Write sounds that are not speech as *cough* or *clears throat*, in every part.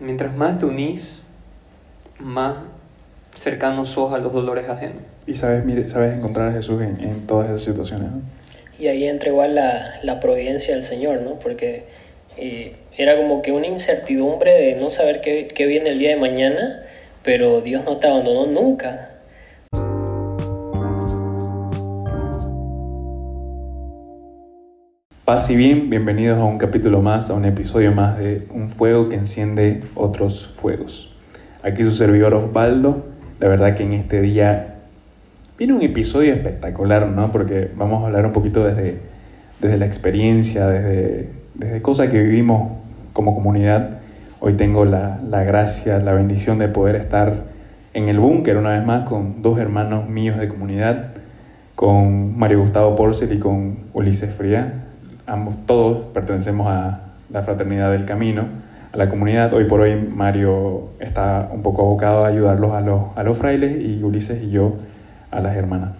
mientras más te unís, más cercanos sos a los dolores ajenos. Y sabes, mire, sabes encontrar a Jesús en, en todas esas situaciones. ¿no? Y ahí entra igual la, la providencia del Señor, ¿no? Porque eh, era como que una incertidumbre de no saber qué, qué viene el día de mañana, pero Dios no te abandonó nunca. Paz y bien, bienvenidos a un capítulo más, a un episodio más de Un fuego que enciende otros fuegos. Aquí su servidor Osvaldo, la verdad que en este día viene un episodio espectacular, ¿no? Porque vamos a hablar un poquito desde, desde la experiencia, desde, desde cosas que vivimos como comunidad. Hoy tengo la, la gracia, la bendición de poder estar en el búnker una vez más con dos hermanos míos de comunidad, con Mario Gustavo Porcel y con Ulises Fría ambos, todos pertenecemos a la Fraternidad del Camino, a la comunidad. Hoy por hoy Mario está un poco abocado a ayudarlos a los, a los frailes y Ulises y yo a las hermanas.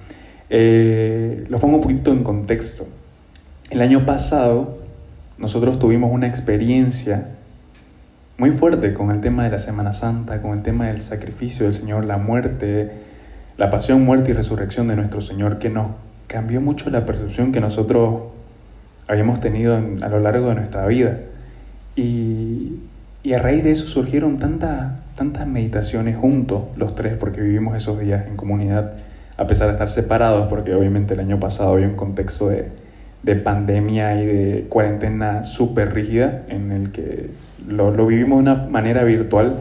Eh, los pongo un poquito en contexto. El año pasado nosotros tuvimos una experiencia muy fuerte con el tema de la Semana Santa, con el tema del sacrificio del Señor, la muerte, la pasión, muerte y resurrección de nuestro Señor, que nos cambió mucho la percepción que nosotros habíamos tenido a lo largo de nuestra vida. Y, y a raíz de eso surgieron tantas, tantas meditaciones juntos, los tres, porque vivimos esos días en comunidad, a pesar de estar separados, porque obviamente el año pasado había un contexto de, de pandemia y de cuarentena súper rígida, en el que lo, lo, vivimos de una manera virtual,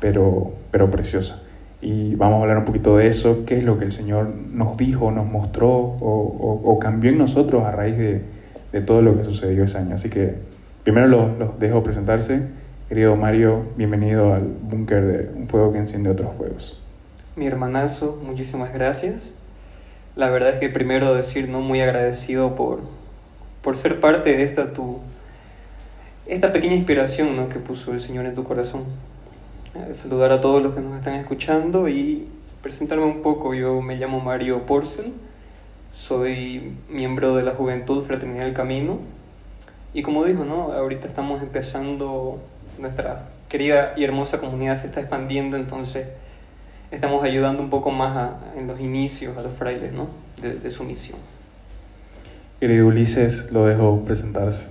pero, pero preciosa. Y vamos a hablar un poquito de eso, qué es lo que el Señor nos dijo, nos mostró o, o, o cambió en nosotros a raíz de, de todo lo que sucedió ese año. Así que primero los, los dejo presentarse. Querido Mario, bienvenido al búnker de Un Fuego que Enciende Otros Fuegos. Mi hermanazo, muchísimas gracias. La verdad es que primero decir, ¿no? Muy agradecido por, por ser parte de esta tu esta pequeña inspiración ¿no? que puso el Señor en tu corazón. Eh, saludar a todos los que nos están escuchando y presentarme un poco. Yo me llamo Mario Porcel soy miembro de la Juventud Fraternidad del Camino y como dijo, ¿no? ahorita estamos empezando, nuestra querida y hermosa comunidad se está expandiendo, entonces estamos ayudando un poco más a, en los inicios a los frailes ¿no? de, de su misión. Querido Ulises, lo dejo presentarse.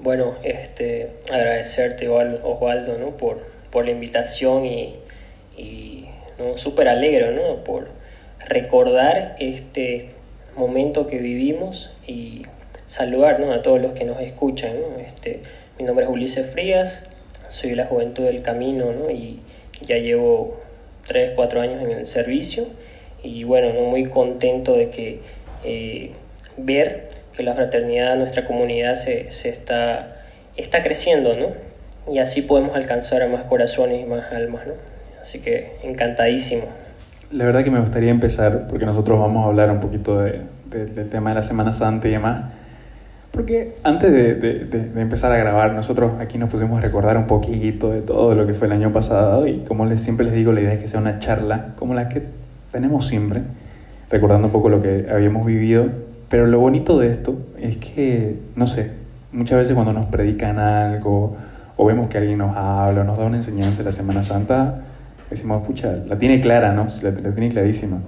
Bueno, este, agradecerte igual Osvaldo ¿no? por, por la invitación y, y ¿no? súper alegre ¿no? por recordar este momento que vivimos y saludar ¿no? a todos los que nos escuchan. Este, mi nombre es Ulises Frías, soy de la Juventud del Camino ¿no? y ya llevo 3, 4 años en el servicio y bueno, ¿no? muy contento de que eh, ver que la fraternidad nuestra comunidad se, se está, está creciendo ¿no? y así podemos alcanzar a más corazones y más almas. ¿no? Así que encantadísimo. La verdad que me gustaría empezar, porque nosotros vamos a hablar un poquito de, de, del tema de la Semana Santa y demás, porque antes de, de, empezar a grabar, nosotros aquí nos pusimos a recordar un poquito de todo lo que fue el año pasado y como les, siempre les digo, la idea es que sea una charla como la que tenemos siempre, recordando un poco lo que habíamos vivido, pero lo bonito de esto es que, no sé, muchas veces cuando nos predican algo o vemos que alguien nos habla o nos da una enseñanza de la Semana Santa, decimos, pucha, la tiene clara, ¿no? La, tiene clarísima.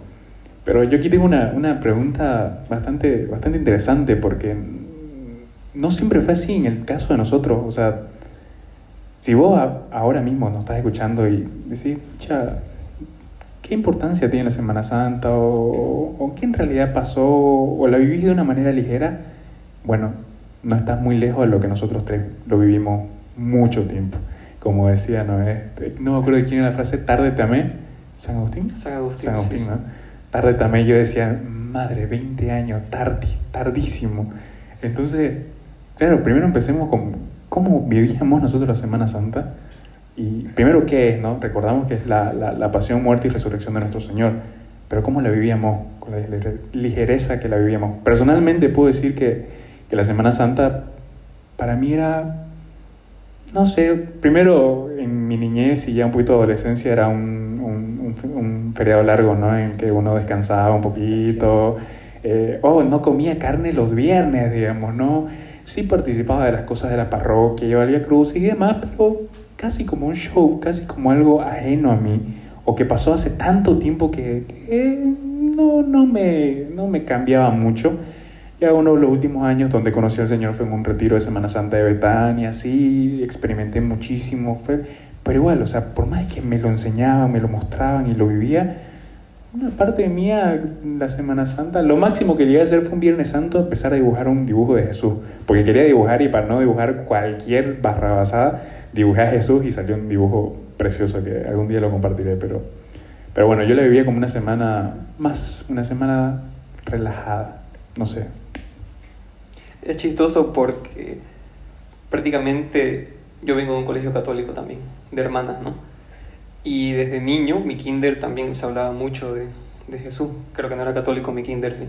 Pero yo aquí tengo una, una, pregunta bastante, bastante interesante porque no siempre fue así en el caso de nosotros. O sea, si vos ahora mismo nos estás escuchando y decís, pucha, ¿qué importancia tiene la Semana Santa? O, o, qué en realidad pasó? ¿O la vivís de una manera ligera? Bueno, no estás muy lejos de lo que nosotros tres lo vivimos mucho tiempo como decía, ¿no? Este, no me acuerdo de quién era la frase, tarde te amé, San Agustín. San Agustín, San Agustín sí, ¿no? Tarde te amé, yo decía, madre, 20 años, tardi, tardísimo. Entonces, claro, primero empecemos con cómo vivíamos nosotros la Semana Santa. Y primero, ¿qué es? No? Recordamos que es la, la, la pasión, muerte y resurrección de nuestro Señor. Pero ¿cómo la vivíamos? Con la ligereza que la vivíamos. Personalmente puedo decir que, que la Semana Santa para mí era no sé, primero en mi niñez y ya un poquito de adolescencia era un, un, un, un feriado largo, ¿no? En que uno descansaba un poquito. Eh, oh, no comía carne los viernes, digamos, ¿no? Sí participaba de las cosas de la parroquia, llevaba el Via Cruz y demás, pero casi como un show, casi como algo ajeno a mí, o que pasó hace tanto tiempo que, no, no, me, no me cambiaba mucho. Ya uno de los últimos años donde conocí al Señor fue en un retiro de Semana Santa de Betania, sí, experimenté muchísimo, pero igual, o sea, por más que me lo enseñaban, me lo mostraban y lo vivía, una parte mía la Semana Santa, lo máximo que llegué a hacer fue un Viernes Santo empezar a dibujar un dibujo de Jesús, porque quería dibujar y para no dibujar cualquier barrabasada, dibujé a Jesús y salió un dibujo precioso que algún día lo compartiré, pero, pero bueno, yo la vivía como una semana más, una semana relajada, no sé. Es chistoso porque prácticamente yo vengo de un colegio católico también, de hermanas, ¿no? Y desde niño, mi kinder también se hablaba mucho de, de Jesús. Creo que no era católico mi kinder, sí.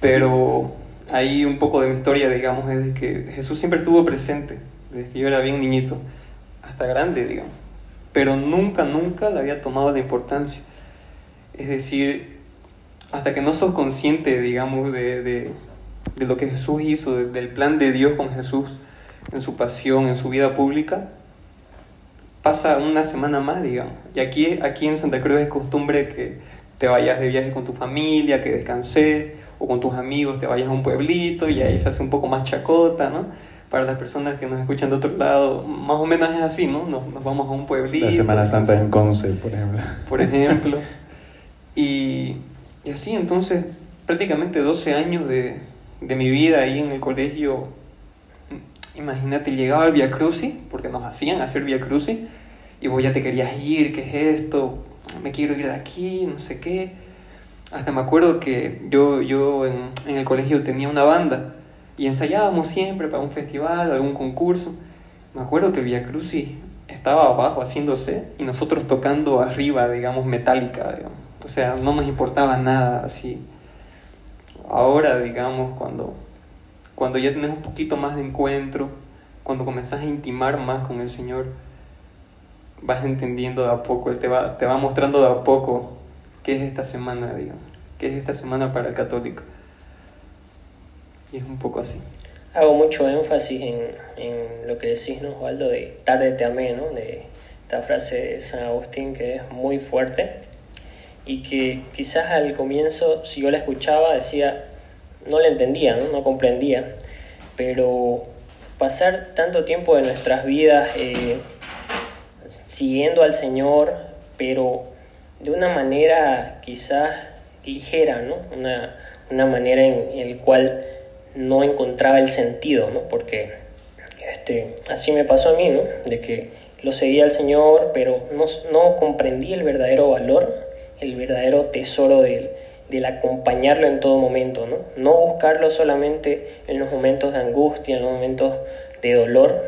Pero ahí un poco de mi historia, digamos, es de que Jesús siempre estuvo presente, desde que yo era bien niñito, hasta grande, digamos. Pero nunca, nunca le había tomado la importancia. Es decir, hasta que no sos consciente, digamos, de, de, de lo que Jesús hizo, del plan de Dios con Jesús en su pasión, en su vida pública, pasa una semana más, digamos. Y aquí, aquí en Santa Cruz es costumbre que te vayas de viaje con tu familia, que descanses, o con tus amigos te vayas a un pueblito y ahí se hace un poco más chacota, ¿no? Para las personas que nos escuchan de otro lado, más o menos es así, ¿no? Nos, nos vamos a un pueblito. La Semana Santa en Conce, por ejemplo. Por ejemplo. y, y así, entonces, prácticamente 12 años de, de mi vida ahí en el colegio Imagínate, llegaba el Via Crucis, porque nos hacían hacer Via Crucis, y vos ya te querías ir, ¿qué es esto? Me quiero ir de aquí, no sé qué. Hasta me acuerdo que yo, yo en, en el colegio tenía una banda y ensayábamos siempre para un festival, algún concurso. Me acuerdo que Via Crucis estaba abajo haciéndose y nosotros tocando arriba, digamos, metálica. O sea, no nos importaba nada así. Ahora, digamos, cuando cuando ya tienes un poquito más de encuentro, cuando comenzás a intimar más con el Señor, vas entendiendo de a poco, Él te va, te va mostrando de a poco qué es esta semana, digamos, qué es esta semana para el católico. Y es un poco así. Hago mucho énfasis en, en lo que decís, ¿no, Osvaldo? De tarde te amé, ¿no? De esta frase de San Agustín que es muy fuerte y que quizás al comienzo, si yo la escuchaba, decía, no la entendía, ¿no? comprendía, pero pasar tanto tiempo de nuestras vidas eh, siguiendo al Señor, pero de una manera quizás ligera, ¿no? Una, una manera en la cual no encontraba el sentido, ¿no? Porque este, así me pasó a mí, ¿no? De que lo seguía al Señor, pero no, no comprendí el verdadero valor, el verdadero tesoro de, del acompañarlo en todo momento, ¿no? No buscarlo solamente en los momentos de angustia, en los momentos de dolor.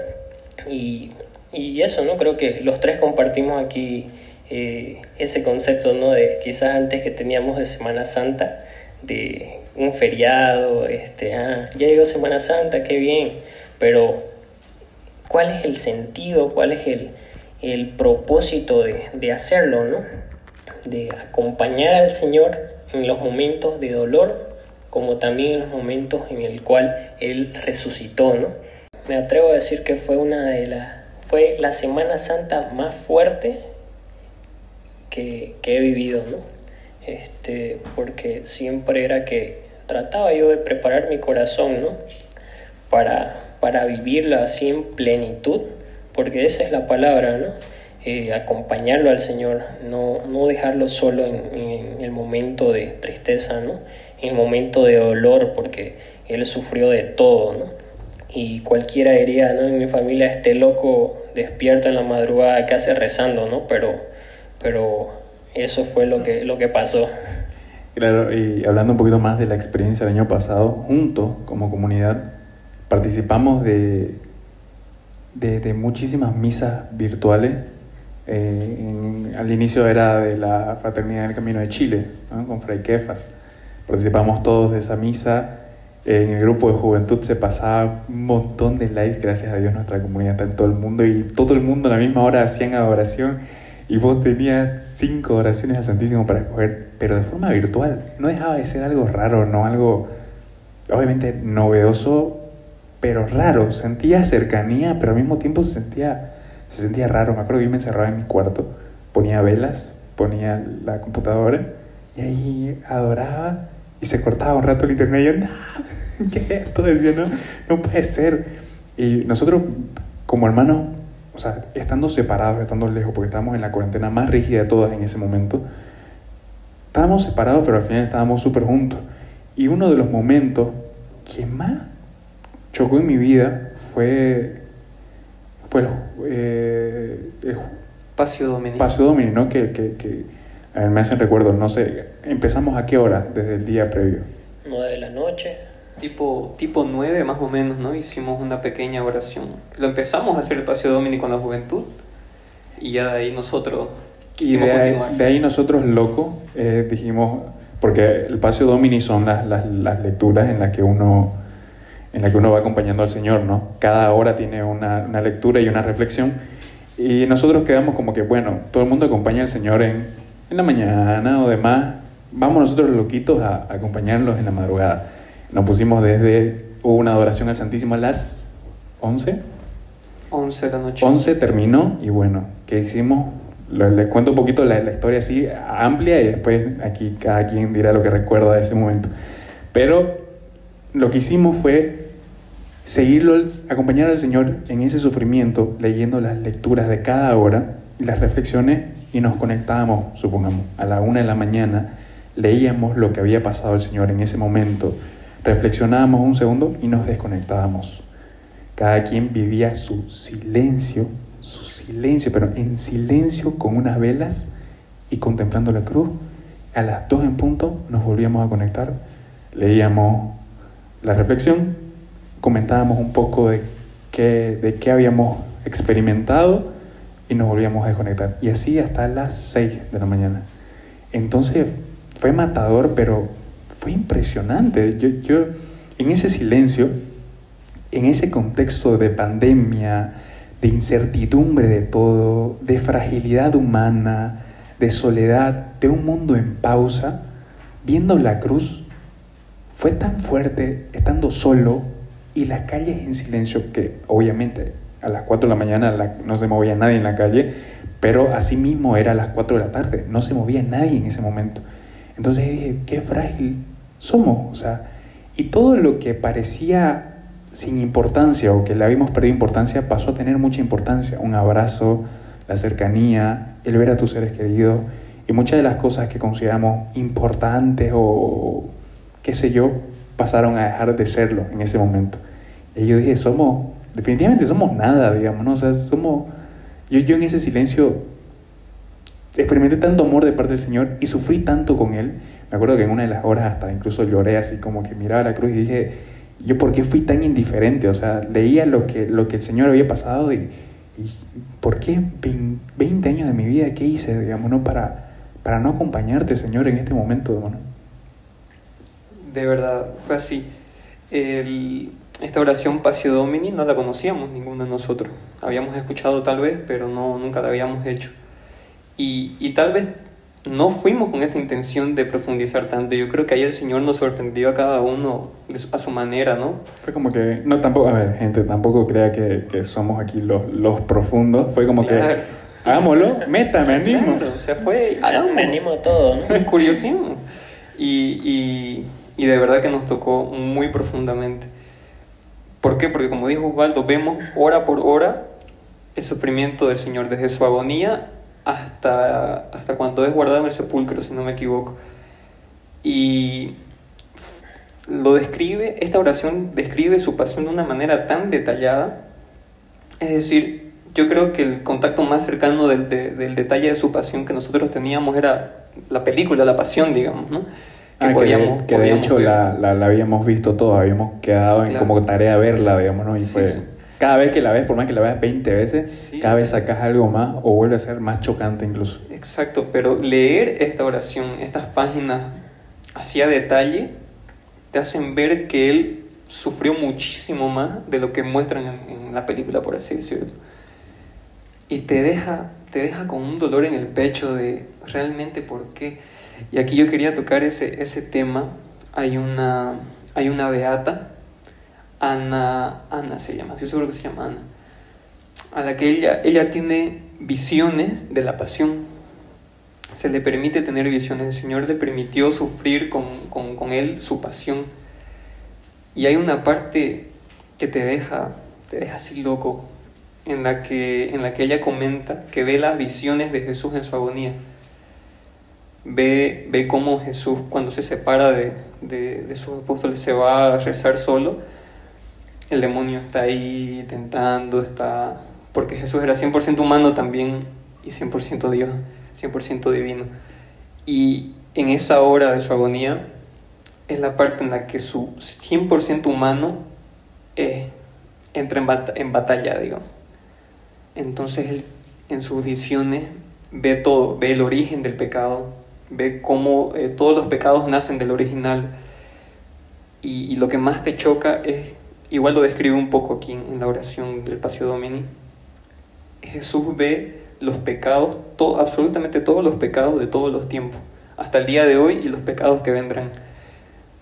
Y, y eso, ¿no? Creo que los tres compartimos aquí eh, ese concepto, ¿no? De quizás antes que teníamos de Semana Santa, de un feriado, este, ah, ya llegó Semana Santa, qué bien, pero ¿cuál es el sentido, cuál es el, el propósito de, de hacerlo, ¿no? De acompañar al Señor en los momentos de dolor como también en los momentos en el cual Él resucitó, ¿no? Me atrevo a decir que fue una de las fue la Semana Santa más fuerte que, que he vivido, ¿no? Este, porque siempre era que trataba yo de preparar mi corazón, ¿no? Para, para vivirla así en plenitud, porque esa es la palabra, ¿no? Eh, acompañarlo al Señor, no, no dejarlo solo en, el momento de tristeza, ¿no? en el momento de dolor, porque Él sufrió de todo. ¿no? Y cualquiera diría, ¿no? en mi familia este loco despierto en la madrugada, ¿qué hace rezando? ¿no? Pero, pero eso fue lo que, lo que pasó. Claro, y hablando un poquito más de la experiencia del año pasado, juntos como comunidad participamos de, de, de muchísimas misas virtuales eh, al inicio era de la Fraternidad del Camino de Chile, con Fray Kefas. Participamos todos de esa misa. En el grupo de juventud se pasaba un montón de likes, gracias a Dios nuestra comunidad está en todo el mundo y todo el mundo a la misma hora hacían adoración y vos tenías cinco oraciones al Santísimo para escoger, pero de forma virtual. No dejaba de ser algo raro, no algo obviamente novedoso, pero raro. Sentía cercanía, pero al mismo tiempo se sentía se sentía raro. Me acuerdo que yo me encerraba en mi cuarto, ponía velas, ponía la computadora y ahí adoraba y se cortaba un rato el internet y yo, no, *laughs* ¿qué es esto? Decía, no, no puede ser. Y nosotros, como hermanos, o sea, estando separados, estando lejos, porque estábamos en la cuarentena más rígida de todas en ese momento, estábamos separados, pero al final estábamos súper juntos. Y uno de los momentos que más chocó en mi vida fue, el, eh, el Pasio Domini. Pasio Domini, ¿no? Que, que, que a ver, me hacen recuerdo, no sé, empezamos a qué hora desde el día previo. 9 de la noche. Tipo, tipo 9 más o menos, ¿no? Hicimos una pequeña oración. Lo empezamos a hacer el Pasio Domini con la juventud y ya de ahí nosotros Y quisimos de ahí, continuar. de ahí nosotros, locos, eh, dijimos, porque el Pasio Domini son las, las, las lecturas en las que uno en la que uno va acompañando al Señor, ¿no? Cada hora tiene una, una lectura y una reflexión. Y nosotros quedamos como que, bueno, todo el mundo acompaña al Señor en, en la mañana o demás. Vamos nosotros los loquitos a, a acompañarlos en la madrugada. Nos pusimos desde, hubo una adoración al Santísimo a las 11. 11 de la noche. 11 terminó y bueno, ¿qué hicimos? Le- Les cuento un poquito la, la historia así amplia y después aquí cada quien dirá lo que recuerda de ese momento. Pero lo que hicimos fue seguirlo, acompañar al Señor en ese sufrimiento, leyendo las lecturas de cada hora y las reflexiones y nos conectábamos, supongamos, a la una de la mañana, leíamos lo que había pasado el Señor en ese momento, reflexionábamos un segundo y nos desconectábamos. Cada quien vivía su silencio, su silencio, pero en silencio con unas velas y contemplando la cruz. A las dos en punto nos volvíamos a conectar, leíamos la reflexión, comentábamos un poco de qué, de qué habíamos experimentado y nos volvíamos a desconectar. Y así hasta las 6 de la mañana. Entonces fue matador, pero fue impresionante. Yo, yo en ese silencio, en ese contexto de pandemia, de incertidumbre de todo, de fragilidad humana, de soledad, de un mundo en pausa, viendo la cruz, fue tan fuerte estando solo y las calles en silencio que obviamente a las 4 de la mañana la- no se movía nadie en la calle, pero así mismo era a las 4 de la tarde, no se movía nadie en ese momento. Entonces dije, qué frágil somos, o sea, y todo lo que parecía sin importancia o que le habíamos perdido importancia pasó a tener mucha importancia. Un abrazo, la cercanía, el ver a tus seres queridos y muchas de las cosas que consideramos importantes o qué sé yo, pasaron a dejar de serlo en ese momento. Y yo dije, somos, definitivamente somos nada, digamos, ¿no? O sea, somos, yo, yo en ese silencio experimenté tanto amor de parte del Señor y sufrí tanto con Él. Me acuerdo que en una de las horas hasta incluso lloré así como que miraba la cruz y dije, yo por qué fui tan indiferente, o sea, leía lo que, lo que el Señor había pasado y, y ¿por qué Vein- 20 años de mi vida, qué hice, digamos, no para, para no acompañarte, Señor, en este momento, hermano? De verdad, fue así. El- esta oración Pasio Domini no la conocíamos ninguno de nosotros. Habíamos escuchado tal vez, pero no, nunca la habíamos hecho. Y, y tal vez no fuimos con esa intención de profundizar tanto. Yo creo que ahí el Señor nos sorprendió a cada uno su- a su manera, ¿no? Fue como que, no, tampoco, a ver, gente, tampoco crea que, que somos aquí los, los profundos. Fue como Claro. que, hagámoslo, métame al mismo. Claro, o sea, fue... Hagamos. me animo a todo, ¿no? Curiosísimo. Y, y, y de verdad que nos tocó muy profundamente. ¿Por qué? Porque como dijo Osvaldo, vemos hora por hora el sufrimiento del Señor, desde su agonía hasta, hasta cuando es guardado en el sepulcro, si no me equivoco. Y lo describe, esta oración describe su pasión de una manera tan detallada. Es decir, yo creo que el contacto más cercano del, de- del detalle de su pasión que nosotros teníamos era la película, la pasión, digamos, ¿no? Ah, que, podíamos- de, que de podíamos hecho ver. la, la, la habíamos visto todos, habíamos quedado en Claro. como tarea verla, digamos, ¿no? Y Sí, fue, sí. cada vez que la ves, por más que la veas 20 veces, Sí. cada vez sacas algo más o vuelve a ser más chocante incluso. Exacto, pero leer esta oración, estas páginas así a detalle, te hacen ver que él sufrió muchísimo más de lo que muestran en, en la película, por así decirlo. Y te deja, te deja con un dolor en el pecho de realmente por qué. Y aquí yo quería tocar ese, ese tema. Hay una, hay una beata, Ana, Ana se llama, estoy seguro que se llama Ana. a la que ella, ella tiene visiones de la pasión. Se le permite tener visiones. El Señor le permitió sufrir con, con, con él su pasión. Y hay una parte que te deja, te deja así loco, en la, que, en la que ella comenta que ve las visiones de Jesús en su agonía. Ve, ve cómo Jesús cuando se separa de, de, de sus apóstoles se va a rezar solo. El demonio está ahí tentando, está... Porque Jesús era 100% humano también y 100% Dios, 100% divino. Y en esa hora de su agonía es la parte en la que su 100% humano eh, entra en, bat en batalla, digamos. Entonces él en sus visiones ve todo, ve el origen del pecado, ve cómo eh, todos los pecados nacen del original y, lo que más te choca es, igual lo describe un poco aquí en, en la oración del Pasio Domini, Jesús ve los pecados, todo, absolutamente todos los pecados de todos los tiempos, hasta el día de hoy y los pecados que vendrán.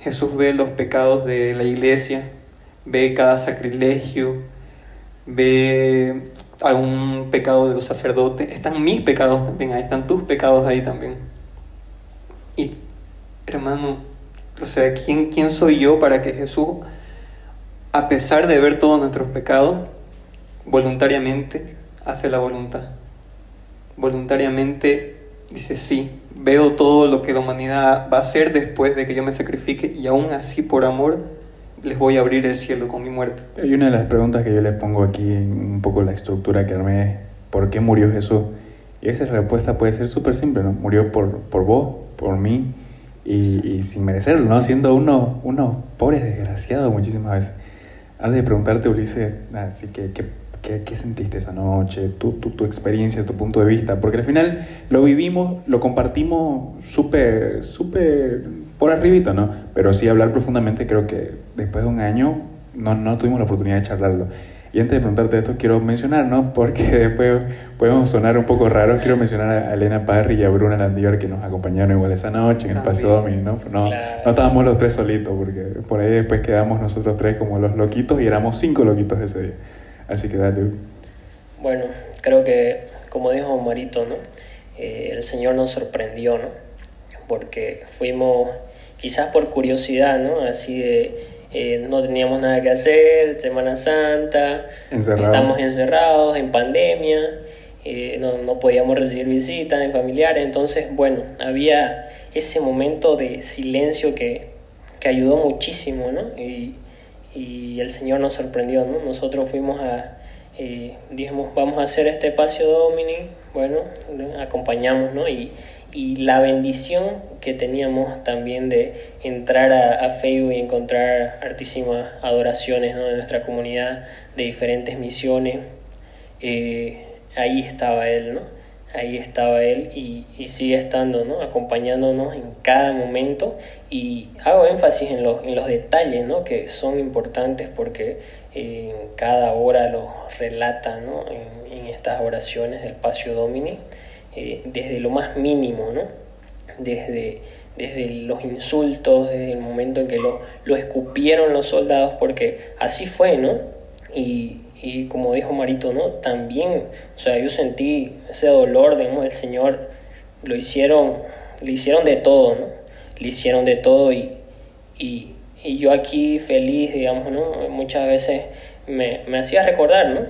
Jesús ve los pecados de la iglesia, ve cada sacrilegio, ve algún pecado de los sacerdotes, están mis pecados también ahí, están tus pecados ahí también. Hermano, o sea, ¿quién, quién soy yo para que Jesús, a pesar de ver todos nuestros pecados, voluntariamente hace la voluntad? Voluntariamente dice, sí, veo todo lo que la humanidad va a hacer después de que yo me sacrifique y aún así por amor les voy a abrir el cielo con mi muerte. Y una de las preguntas que yo les pongo aquí, un poco la estructura que armé, ¿por qué murió Jesús? Y esa respuesta puede ser súper simple, ¿no? Murió por, por vos, por mí, y, y, sin merecerlo, ¿no? Siendo uno, uno pobre desgraciado muchísimas veces. Antes de preguntarte, Ulises, así que, ¿qué, qué, qué sentiste esa noche? Tu, tu, tu, experiencia, tu punto de vista. Porque al final lo vivimos, lo compartimos súper, súper por arribita, ¿no? Pero sí hablar profundamente, creo que después de un año no, no tuvimos la oportunidad de charlarlo. Y antes de preguntarte esto, quiero mencionar, ¿no? Porque *laughs* después podemos sonar un poco raros. Quiero mencionar a Elena Parry y a Bruna Landior que nos acompañaron igual esa noche en el Paseo Domini, ¿no? No, claro. no estábamos los tres solitos, porque por ahí después quedamos nosotros tres como los loquitos y éramos cinco loquitos ese día. Así que dale. Bueno, creo que, como dijo Marito, ¿no? Eh, el Señor nos sorprendió, ¿no? Porque fuimos, quizás por curiosidad, ¿no? Así de eh, no teníamos nada que hacer, Semana Santa, Encerrado. estamos encerrados en pandemia, eh, no, no, podíamos recibir visitas de familiares, entonces, bueno, había ese momento de silencio que, que ayudó muchísimo, ¿no? Y, y, el Señor nos sorprendió, ¿no? Nosotros fuimos a, eh, dijimos, vamos a hacer este espacio Domini, bueno, acompañamos, ¿no? Y, y la bendición que teníamos también de entrar a, a, Facebook y encontrar artísimas adoraciones ¿no? de nuestra comunidad, de diferentes misiones, eh, ahí estaba Él, ¿no? Ahí estaba Él y, y, sigue estando, ¿no? Acompañándonos en cada momento y hago énfasis en los, en los detalles, ¿no? Que son importantes porque eh, en cada hora los relata, ¿no? En, en estas oraciones del Pasio Domini. Eh, desde lo más mínimo, ¿no? Desde, desde los insultos, desde el momento en que lo, lo escupieron los soldados, porque así fue, ¿no? Y, y, como dijo Marito, ¿no? También, o sea, yo sentí ese dolor, digamos, el Señor lo hicieron, le hicieron de todo, ¿no? Le hicieron de todo y, y, y yo aquí feliz, digamos, ¿no? Muchas veces me, me hacía recordar, ¿no?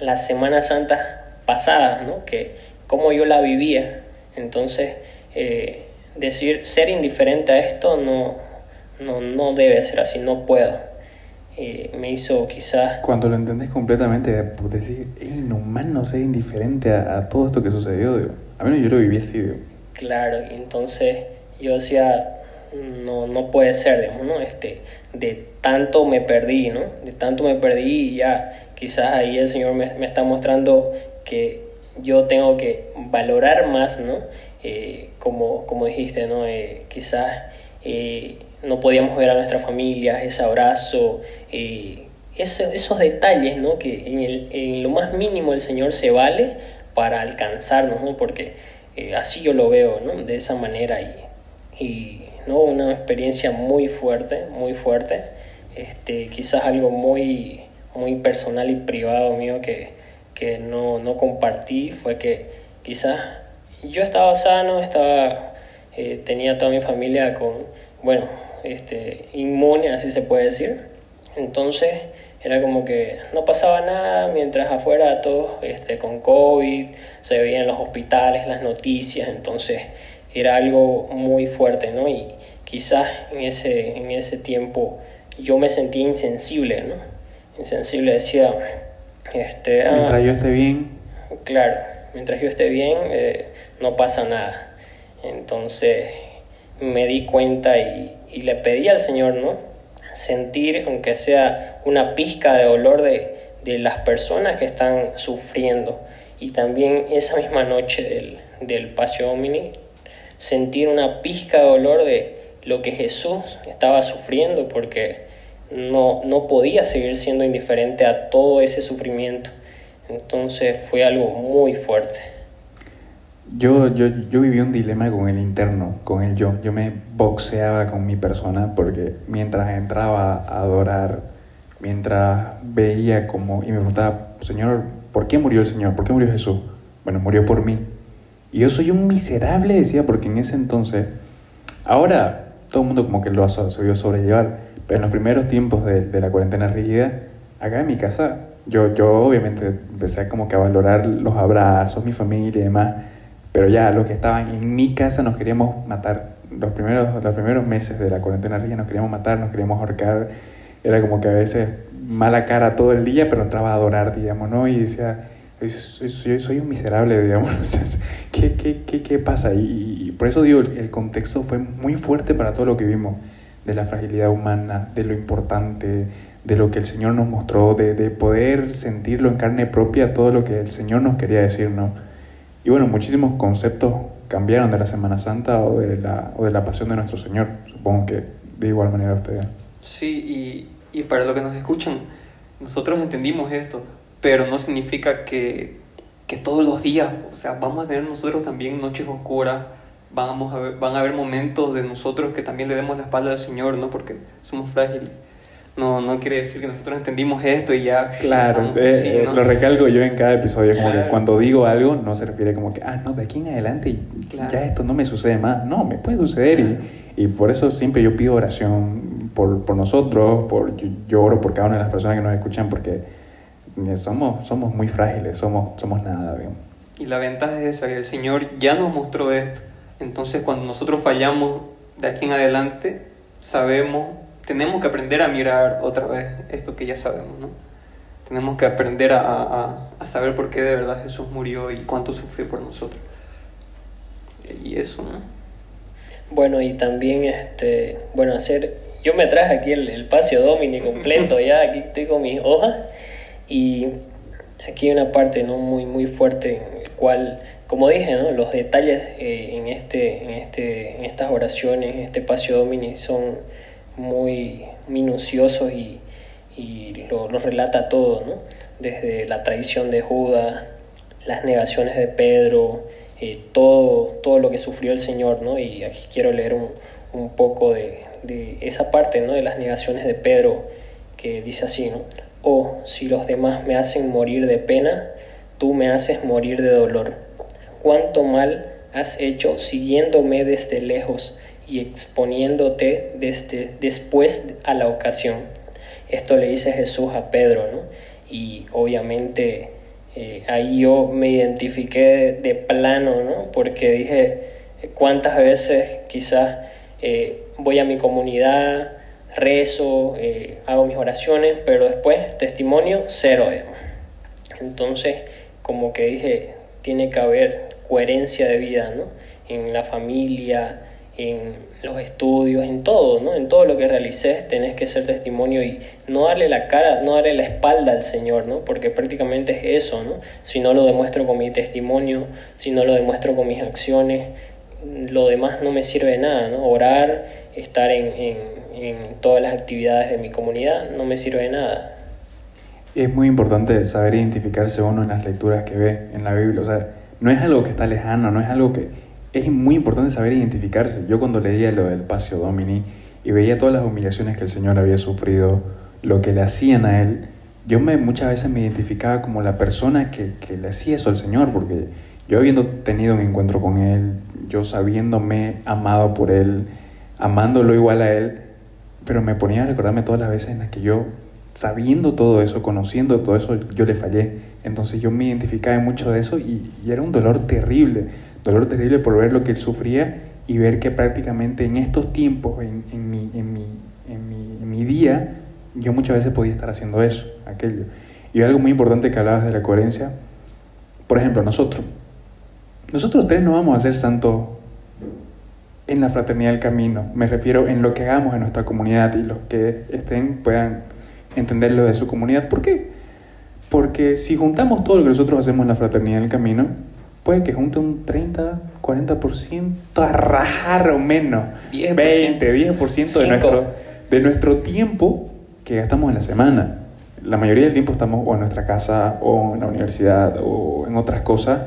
Las Semanas Santas pasadas, ¿no? Que, cómo yo la vivía. Entonces, eh, decir ser indiferente a esto no, no, no debe ser así, no puedo. Eh, me hizo quizás... Cuando lo entendés completamente, pues, decir, es inhumano ser indiferente a, a, todo esto que sucedió. Digo. A mí yo lo viví así. Digo. Claro, entonces yo decía, no, no puede ser, digamos, ¿no? Este, de tanto me perdí, ¿no? De tanto me perdí y ya quizás ahí el Señor me, me está mostrando que yo tengo que valorar más, ¿no? Eh, como, como dijiste, ¿no? Eh, quizás eh, no podíamos ver a nuestra familia, ese abrazo, ese, esos detalles, ¿no? Que en, el, en, lo más mínimo el Señor se vale para alcanzarnos, ¿no? Porque así yo lo veo, ¿no? De esa manera y, y ¿no? Una experiencia muy fuerte, muy fuerte, este, quizás algo muy, muy personal y privado mío que que no, no compartí fue que quizás yo estaba sano, estaba, eh, tenía toda mi familia con, bueno, este, inmune, así se puede decir. Entonces era como que no pasaba nada mientras afuera todos este, con COVID, se veían los hospitales, las noticias, entonces era algo muy fuerte, ¿no? Y quizás en ese, en ese tiempo yo me sentí insensible, ¿no? Insensible decía, este, ah, mientras yo esté bien. Claro, mientras yo esté bien eh, no pasa nada. Entonces me di cuenta y, y le pedí al Señor, ¿no? Sentir, aunque sea una pizca de dolor de, de las personas que están sufriendo. Y también esa misma noche del, del Paseo Omni, sentir una pizca de dolor de lo que Jesús estaba sufriendo, porque no, no podía seguir siendo indiferente a todo ese sufrimiento. Entonces fue algo muy fuerte. Yo, yo, yo viví un dilema con el interno, con el yo. Yo me boxeaba con mi persona porque mientras entraba a adorar, mientras veía como y me preguntaba, Señor, ¿por qué murió el Señor? ¿Por qué murió Jesús? Bueno, murió por mí. Y yo soy un miserable, decía, porque en ese entonces, ahora todo el mundo como que lo ha sabido sobrellevar, pero en los primeros tiempos de, de la cuarentena rígida, acá en mi casa, yo, yo obviamente empecé como que a valorar los abrazos, mi familia y demás, pero ya los que estaban en mi casa nos queríamos matar. Los primeros, los primeros meses de la cuarentena rígida nos queríamos matar, nos queríamos ahorcar. Era como que a veces mala cara todo el día, pero entraba a adorar, digamos, ¿no? Y decía, soy, soy, un miserable, digamos. *laughs* ¿qué, qué, qué, qué pasa? Y, y, por eso digo, el contexto fue muy fuerte para todo lo que vimos, de la fragilidad humana, de lo importante, de lo que el Señor nos mostró, de, de poder sentirlo en carne propia, todo lo que el Señor nos quería decir, ¿no? Y bueno, muchísimos conceptos cambiaron de la Semana Santa o de la, o de la pasión de nuestro Señor. Supongo que de igual manera ustedes. Sí, y, y para los que nos escuchan, nosotros entendimos esto, pero no significa que, que todos los días, o sea, vamos a tener nosotros también noches oscuras, vamos a ver, van a haber momentos de nosotros que también le demos la espalda al Señor, ¿no? Porque somos frágiles no, no quiere decir que nosotros entendimos esto y ya. Claro, eh, ¿no? lo recalco yo en cada episodio, como que cuando digo algo no se refiere como que, ah, no, de aquí en adelante ya esto no me sucede más. No, me puede suceder y, y, por eso siempre yo pido oración por, por nosotros, por, yo, yo, oro por cada una de las personas que nos escuchan porque eh, somos, somos muy frágiles, somos, somos nada. Digamos. Y la ventaja es esa, que el Señor ya nos mostró esto. Entonces cuando nosotros fallamos de aquí en adelante, sabemos tenemos que aprender a mirar otra vez esto que ya sabemos, ¿no? Tenemos que aprender a, a, a, saber por qué de verdad Jesús murió y cuánto sufrió por nosotros. Y eso, ¿no? Bueno, y también, este, bueno, hacer, yo me traje aquí el, el Pasio Domini completo, *laughs* ya aquí estoy con mis hojas, y aquí hay una parte, ¿no? Muy, muy fuerte, en el cual, como dije, ¿no? Los detalles eh, en, este, en, este, en estas oraciones, en este Pasio Domini son muy minuciosos y, y lo, lo, relata todo, ¿no? desde la traición de Judas, las negaciones de Pedro, eh, todo, todo lo que sufrió el Señor, ¿no? y aquí quiero leer un, un poco de, de, esa parte ¿no? de las negaciones de Pedro que dice así, ¿no? oh, si los demás me hacen morir de pena, tú me haces morir de dolor. Cuánto mal has hecho siguiéndome desde lejos y exponiéndote desde después a la ocasión. Esto le dice Jesús a Pedro, ¿no? Y obviamente eh, ahí yo me identifiqué de, plano, ¿no? Porque dije, ¿cuántas veces quizás eh, voy a mi comunidad, rezo, eh, hago mis oraciones, pero después testimonio cero, digamos. Entonces, como que dije, tiene que haber coherencia de vida, ¿no? En la familia, en los estudios, en todo, ¿no? En todo lo que realices tenés que ser testimonio y no darle la cara, no darle la espalda al Señor, ¿no? Porque prácticamente es eso, ¿no? Si no lo demuestro con mi testimonio, si no lo demuestro con mis acciones, lo demás no me sirve de nada, ¿no? Orar, estar en, en, en todas las actividades de mi comunidad, no me sirve de nada. Es muy importante saber identificarse uno en las lecturas que ve en la Biblia, o sea, no es algo que está lejano, no es algo que es muy importante saber identificarse. Yo cuando leía lo del Pasio Domini y veía todas las humillaciones que el Señor había sufrido, lo que le hacían a él, yo me, muchas veces me identificaba como la persona que, que le hacía eso al Señor, porque yo habiendo tenido un encuentro con Él, yo sabiéndome amado por Él, amándolo igual a Él, pero me ponía a recordarme todas las veces en las que yo, sabiendo todo eso, conociendo todo eso, yo le fallé. Entonces yo me identificaba en mucho de eso y, y era un dolor terrible, dolor terrible por ver lo que Él sufría y ver que prácticamente en estos tiempos, en, en, mi, en, mi, en, mi, en mi día, yo muchas veces podía estar haciendo eso, aquello. Y algo muy importante que hablabas de la coherencia, por ejemplo, nosotros. Nosotros tres no vamos a ser santos en la fraternidad del camino. Me refiero en lo que hagamos en nuestra comunidad y los que estén puedan entender lo de su comunidad. ¿Por qué? Porque si juntamos todo lo que nosotros hacemos en la fraternidad del camino, puede que junte un 30, 40% a rajar o menos. 10%. 20, 10% de nuestro, de nuestro tiempo que gastamos en la semana. La mayoría del tiempo estamos o en nuestra casa o en la universidad o en otras cosas.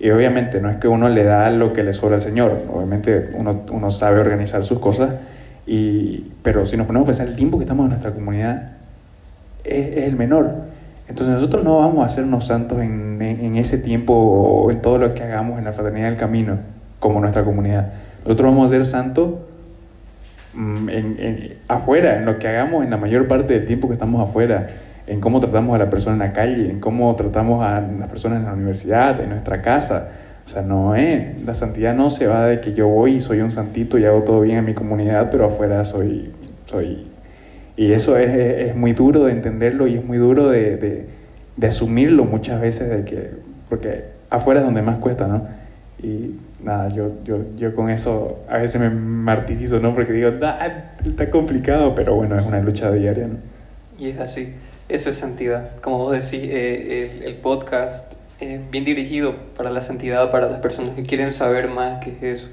Y obviamente no es que uno le da lo que le sobra al Señor. Obviamente uno, uno sabe organizar sus cosas. Y, pero si nos ponemos a pensar, el tiempo que estamos en nuestra comunidad es, el menor. Entonces nosotros no vamos a hacernos santos en, en, ese tiempo o en todo lo que hagamos en la fraternidad del camino como nuestra comunidad. Nosotros vamos a ser santos mm, en, afuera, en lo que hagamos en la mayor parte del tiempo que estamos afuera, en cómo tratamos a la persona en la calle, en cómo tratamos a las personas en la universidad, en nuestra casa. O sea, no es, la santidad no se va de que yo voy y soy un santito y hago todo bien en mi comunidad, pero afuera soy, soy y eso es, es- es muy duro de entenderlo y es muy duro de, de- de asumirlo muchas veces, de que, porque afuera es donde más cuesta, ¿no? Y nada, yo, yo, yo con eso a veces me martirizo, ¿no? Porque digo, "Ah, está complicado, pero bueno, es una lucha diaria, ¿no? Y es así, eso es santidad. Como vos decís, eh, el, el podcast es bien dirigido para la santidad, para las personas que quieren saber más qué es eso.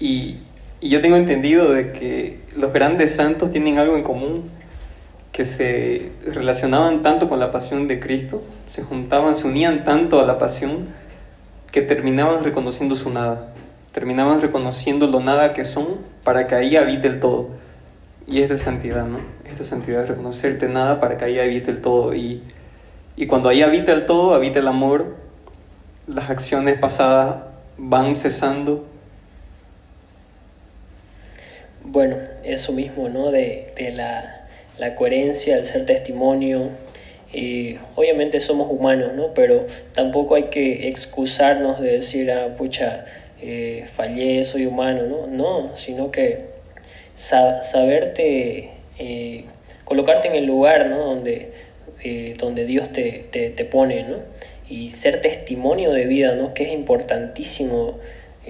Y, y yo tengo entendido de que los grandes santos tienen algo en común, que se relacionaban tanto con la pasión de Cristo, se juntaban, se unían tanto a la pasión, que terminaban reconociendo su nada, terminaban reconociendo lo nada que son para que ahí habite el todo. Y esta es santidad, ¿no? Esta es santidad, reconocerte nada para que ahí habite el todo. Y, y cuando ahí habita el todo, habita el amor, las acciones pasadas van cesando. Bueno, eso mismo, ¿no? De, de la, la coherencia, el ser testimonio. Y obviamente somos humanos, ¿no? Pero tampoco hay que excusarnos de decir, ah, pucha, eh, fallé, soy humano, ¿no? No, sino que sa- saberte, eh, colocarte en el lugar, ¿no? Donde, eh, donde Dios te, te, te pone, ¿no? Y ser testimonio de vida, ¿no? Que es importantísimo.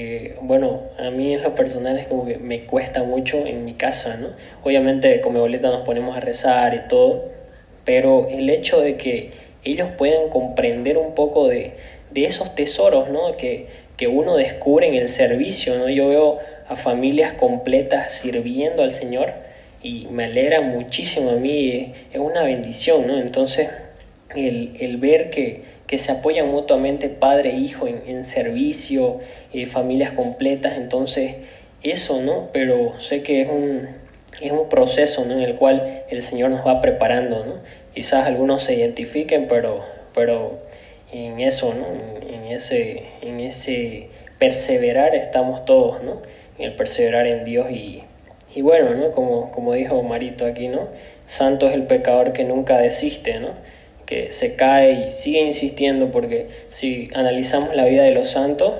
Eh, bueno, a mí en lo personal es como que me cuesta mucho en mi casa, ¿no? Obviamente con mi boleta nos ponemos a rezar y todo, pero el hecho de que ellos puedan comprender un poco de, de esos tesoros, ¿no? Que, que uno descubre en el servicio, ¿no? Yo veo a familias completas sirviendo al Señor y me alegra muchísimo a mí, eh, es una bendición, ¿no? Entonces, el, el ver que, que se apoyan mutuamente padre e hijo en, en servicio, eh, familias completas, entonces eso, ¿no? Pero sé que es un, es un proceso ¿no? en el cual el Señor nos va preparando, ¿no? Quizás algunos se identifiquen, pero, pero en eso, ¿no? En, en ese, en ese perseverar estamos todos, ¿no? En el perseverar en Dios y, y bueno, ¿no? Como, como dijo Marito aquí, ¿no? Santo es el pecador que nunca desiste, ¿no? Que se cae y sigue insistiendo porque si analizamos la vida de los santos,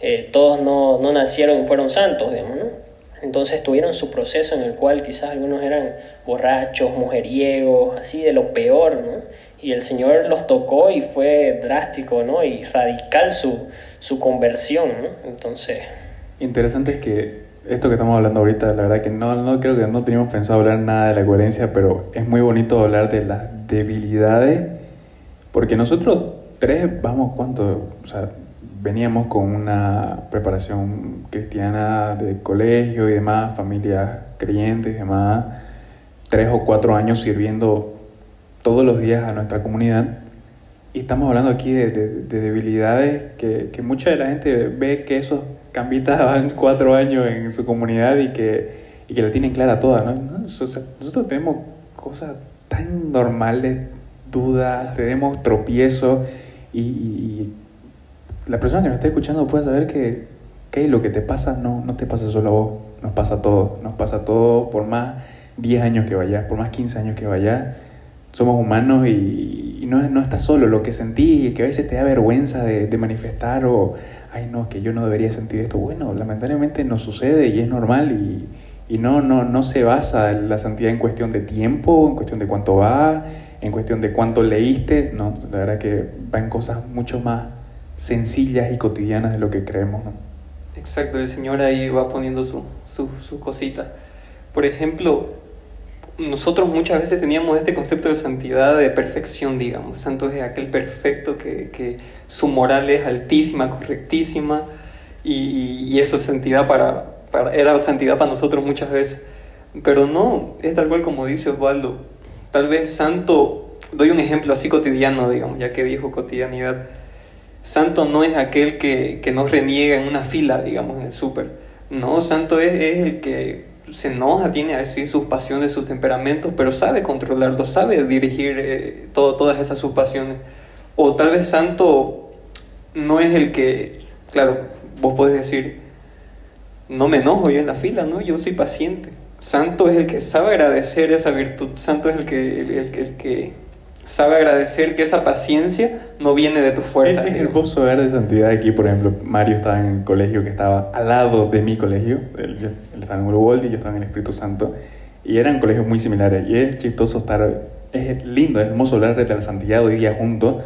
eh, todos no, no nacieron y fueron santos, digamos, ¿no? Entonces tuvieron su proceso en el cual quizás algunos eran borrachos, mujeriegos, así de lo peor, ¿no? Y el Señor los tocó y fue drástico, ¿no? Y radical su, su conversión, ¿no? Entonces, Interesante es que esto que estamos hablando ahorita, la verdad que no, no creo que no teníamos pensado hablar nada de la coherencia, pero es muy bonito hablar de las debilidades, porque nosotros tres, vamos, ¿cuánto? O sea, veníamos con una preparación cristiana de colegio y demás, familias creyentes y demás, tres o cuatro años sirviendo todos los días a nuestra comunidad. Y estamos hablando aquí de, de- de debilidades que, que mucha de la gente ve que esos cambitas van cuatro años en su comunidad y que, y que la tienen clara toda, ¿no? Nosotros tenemos cosas tan normales, dudas, tenemos tropiezos y, y la persona que nos está escuchando puede saber que, que lo que te pasa no, no te pasa solo a vos, nos pasa a todos, nos pasa a todos por más 10 años que vayas, por más 15 años que vayas, somos humanos y, y no, no estás solo, lo que sentís y que a veces te da vergüenza de, de manifestar o, ay no, que yo no debería sentir esto, bueno, lamentablemente no sucede y es normal y, y no, no, no se basa la santidad en cuestión de tiempo, en cuestión de cuánto va, en cuestión de cuánto leíste, no, la verdad que va en cosas mucho más sencillas y cotidianas de lo que creemos. ¿no? Exacto, el Señor ahí va poniendo su, su, su cosita. Por ejemplo, nosotros muchas veces teníamos este concepto de santidad de perfección, digamos. Santo es aquel perfecto que, que su moral es altísima, correctísima, y, y eso es santidad para, para, era santidad para nosotros muchas veces. Pero no, es tal cual como dice Osvaldo. Tal vez santo, doy un ejemplo así cotidiano, digamos, ya que dijo cotidianidad. Santo no es aquel que, que no reniega en una fila, digamos, en el súper. No, santo es, es, el que se enoja, tiene así sus pasiones, sus temperamentos, pero sabe controlarlos, sabe dirigir eh, todo, todas esas sus pasiones. O tal vez santo no es el que, claro, vos podés decir, no me enojo yo en la fila, ¿no? Yo soy paciente. Santo es el que sabe agradecer esa virtud, santo es el que, el, el, el que sabe agradecer que esa paciencia no viene de tu fuerza. Es, es hermoso ver de santidad aquí, por ejemplo, Mario estaba en el colegio que estaba al lado de mi colegio, estaba en Uruguay y yo estaba en el Espíritu Santo, y eran colegios muy similares, y es chistoso estar, es lindo, es hermoso hablar de la santidad hoy día juntos,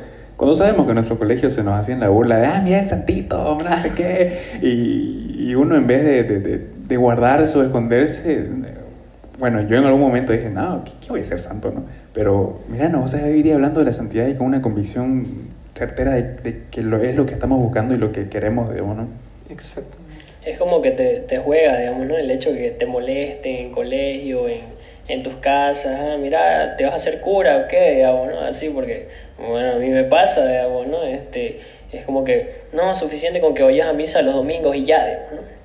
cuando sabemos que en nuestro colegio se nos hacían la burla de, ah, mira el santito, no sé qué, y, y uno en vez de, de, de, de guardarse o esconderse, bueno, yo en algún momento dije, no, ¿qué, qué voy a ser santo? ¿no? Pero mira, no, o sea, hoy día hablando de la santidad y con una convicción certera de, de, que lo, es lo que estamos buscando y lo que queremos, digamos, ¿no? Exacto. Es como que te, te juega, digamos, ¿no? El hecho de que te molesten en colegio, en, en tus casas, ah, mira, te vas a hacer cura o qué, digamos, ¿no? Así, porque, bueno, a mí me pasa, digamos, ¿no? Este, es como que, no, suficiente con que vayas a misa los domingos y ya, digamos, ¿no?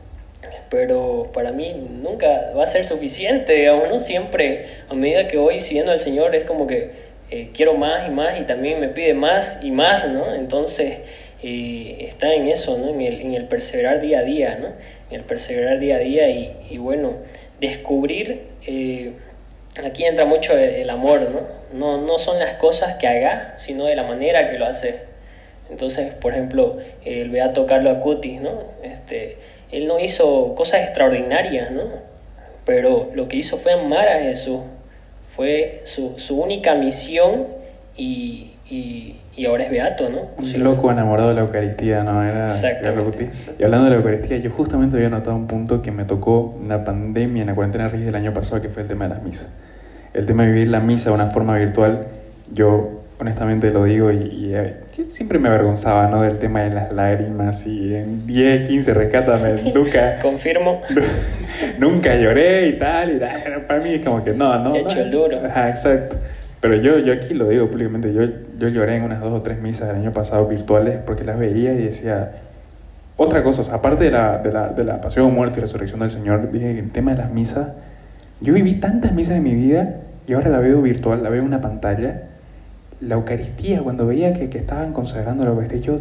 pero para mí nunca va a ser suficiente, digamos, ¿no? Siempre, a medida que voy siguiendo al Señor, es como que eh, quiero más y más y también me pide más y más, ¿no? Entonces, eh, está en eso, ¿no? En el, en el, perseverar día a día, ¿no? En el perseverar día a día y, y bueno, descubrir, eh, aquí entra mucho el, amor, ¿no? ¿no? No son las cosas que haga, sino de la manera que lo hace. Entonces, por ejemplo, el Beato Carlo Acutis, ¿no? Este, él no hizo cosas extraordinarias, ¿no? Pero lo que hizo fue amar a Jesús. Fue su, su única misión y, y, y, ahora es beato, ¿no? Un loco enamorado de la Eucaristía, ¿no? Era Exactamente. Y hablando de la Eucaristía, yo justamente había notado un punto que me tocó en la pandemia, en la cuarentena rígida del año pasado, que fue el tema de las misas. El tema de vivir la misa de una forma virtual, yo honestamente lo digo y, y, y, siempre me avergonzaba ¿no? del tema de las lágrimas y en 10, 15 rescátame, *laughs* nunca... Confirmo. *laughs* nunca lloré y tal, y tal, para mí es como que no, no. He hecho no, el duro. Ajá, exacto. Pero yo, yo aquí lo digo públicamente, yo, yo lloré en unas dos o tres misas del año pasado virtuales porque las veía y decía... Otra cosa, o sea, aparte de la, de, la, de la pasión, muerte y resurrección del Señor, dije el tema de las misas, yo viví tantas misas en mi vida y ahora la veo virtual, la veo en una pantalla. La Eucaristía, cuando veía que, que estaban consagrando la Eucaristía, yo,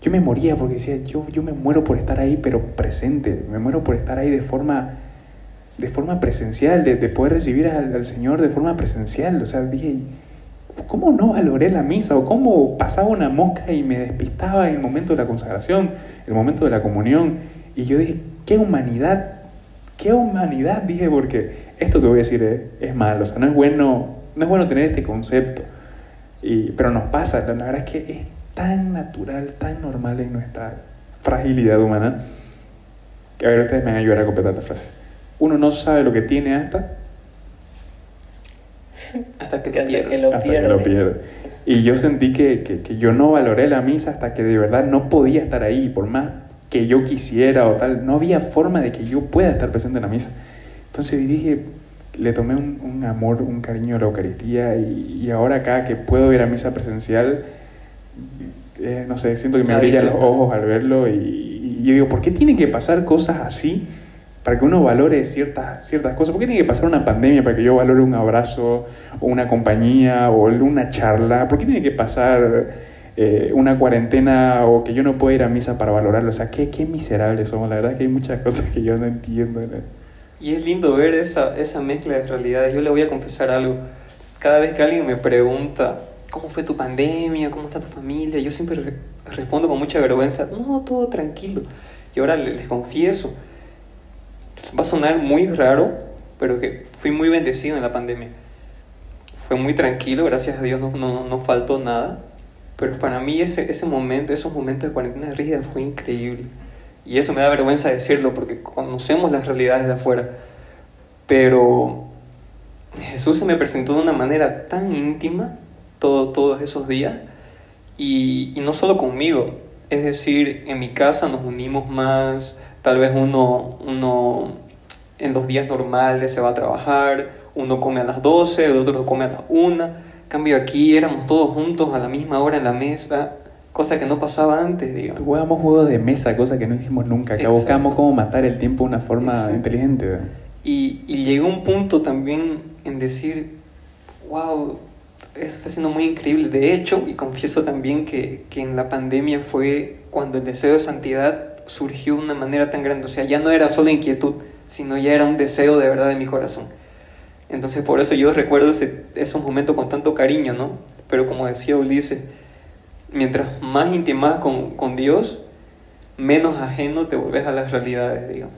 yo me moría porque decía, yo, yo me muero por estar ahí, pero presente, me muero por estar ahí de forma, de forma presencial, de, de poder recibir al, al, Señor de forma presencial. O sea, dije, ¿cómo no valoré la misa? ¿O cómo pasaba una mosca y me despistaba en el momento de la consagración, el momento de la comunión? Y yo dije, qué humanidad, qué humanidad, dije, porque esto que voy a decir es, malo, o sea, no es bueno, no es bueno tener este concepto. Y, pero nos pasa, la verdad es que es tan natural, tan normal en nuestra fragilidad humana, que a ver, ustedes me van a ayudar a completar la frase. Uno no sabe lo que tiene hasta... Hasta que, te pierde. Que lo hasta pierde. que lo pierde. Y yo sentí que, que, que, yo no valoré la misa hasta que de verdad no podía estar ahí, por más que yo quisiera o tal, no había forma de que yo pueda estar presente en la misa. Entonces dije, le tomé un, un, amor, un cariño a la Eucaristía y, y, ahora acá que puedo ir a misa presencial, eh, no sé, siento que me brillan los ojos al verlo y, y, yo digo, ¿por qué tienen que pasar cosas así para que uno valore ciertas, ciertas cosas. ¿Por qué tiene que pasar una pandemia para que yo valore un abrazo, o una compañía, o una charla? ¿Por qué tiene que pasar eh, una cuarentena o que yo no pueda ir a misa para valorarlo? O sea, qué, qué miserables somos. La verdad que hay muchas *laughs* cosas que yo no entiendo. Y es lindo ver esa, esa mezcla de realidades. Yo le voy a confesar algo. Cada vez que alguien me pregunta, ¿cómo fue tu pandemia? ¿Cómo está tu familia? Yo siempre respondo con mucha vergüenza, no, todo tranquilo. Y ahora les confieso, va a sonar muy raro, pero que fui muy bendecido en la pandemia. Fue muy tranquilo, gracias a Dios no, no, no faltó nada. Pero para mí ese, ese momento, esos momentos de cuarentena rígida fue increíble. Y eso me da vergüenza decirlo porque conocemos las realidades de afuera. Pero Jesús se me presentó de una manera tan íntima todo, todos esos días. Y, y no solo conmigo, es decir, en mi casa nos unimos más, tal vez uno, uno en los días normales se va a trabajar, uno come a las 12, el otro come a las 1. En cambio aquí éramos todos juntos a la misma hora en la mesa, cosa que no pasaba antes, digamos. Jugábamos juegos de mesa, cosa que no hicimos nunca, que buscamos cómo matar el tiempo de una forma inteligente. Y, y llegó un punto también en decir, wow, está siendo muy increíble. De hecho, y confieso también que, que en la pandemia fue cuando el deseo de santidad surgió de una manera tan grande. O sea, ya no era solo inquietud, sino ya era un deseo de verdad de mi corazón. Entonces, por eso yo recuerdo ese, esos momentos con tanto cariño, ¿no? Pero como decía Ulises, mientras más intimas con, con Dios, menos ajeno te volvés a las realidades, digamos.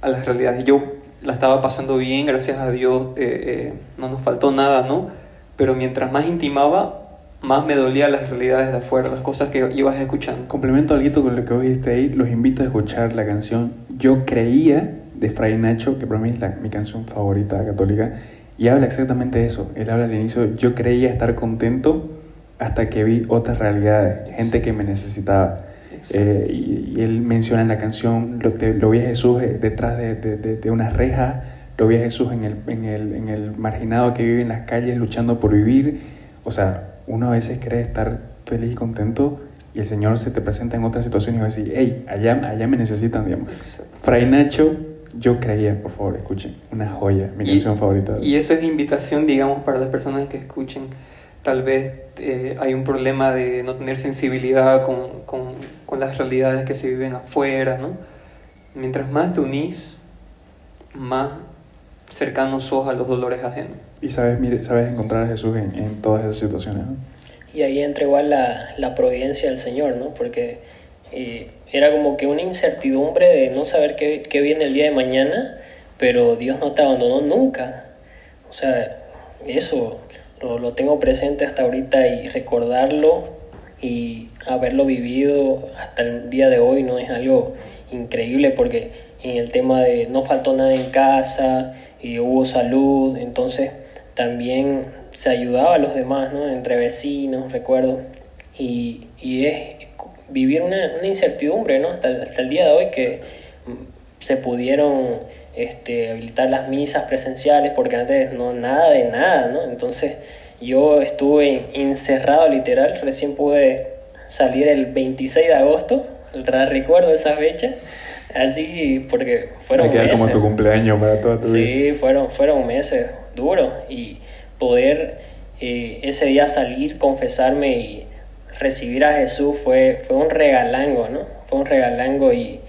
A las realidades. Yo la estaba pasando bien, gracias a Dios, eh, eh, no nos faltó nada, ¿no? Pero mientras más intimaba, más me dolía las realidades de afuera, las cosas que ibas escuchando. Complemento algo con lo que vos dijiste ahí, los invito a escuchar la canción Yo Creía de Fray Nacho, que para mí es la, mi canción favorita católica, y habla exactamente de eso. Él habla al inicio, yo creía estar contento hasta que vi otras realidades, gente que me necesitaba. Eh, y, él menciona en la canción, lo, lo vi a Jesús eh, detrás de, de, de, una reja, lo vi a Jesús en el, en, el, en el marginado que vive en las calles luchando por vivir. O sea, uno a veces cree estar feliz y contento y el Señor se te presenta en otras situaciones y va a decir, hey, allá, allá me necesitan, digamos. Fray Nacho, yo creía, por favor, escuchen, una joya, mi canción favorita. Y eso es invitación, digamos, para las personas que escuchen. Tal vez eh, hay un problema de no tener sensibilidad con, con, con, las realidades que se viven afuera, ¿no? Mientras más te unís, más cercanos sos a los dolores ajenos. Y sabes, mire, sabes encontrar a Jesús en, en todas esas situaciones, ¿no? Y ahí entra igual la, la providencia del Señor, ¿no? Porque eh, era como que una incertidumbre de no saber qué, qué viene el día de mañana, pero Dios no te abandonó nunca. O sea, eso lo, lo tengo presente hasta ahorita y recordarlo y haberlo vivido hasta el día de hoy no es algo increíble porque en el tema de no faltó nada en casa y hubo salud, entonces también se ayudaba a los demás, ¿no? Entre vecinos, recuerdo. Y, y es vivir una, una incertidumbre, ¿no? Hasta, hasta, el día de hoy que se pudieron este, habilitar las misas presenciales, porque antes no, nada de nada, ¿no? Entonces yo estuve encerrado literal, recién pude salir el 26 de agosto, recuerdo esa fecha, así porque fueron meses. como tu cumpleaños para toda tu sí, vida. Sí, fueron, fueron meses duros y poder eh, ese día salir, confesarme y recibir a Jesús fue, fue un regalango, ¿no? Fue un regalango y,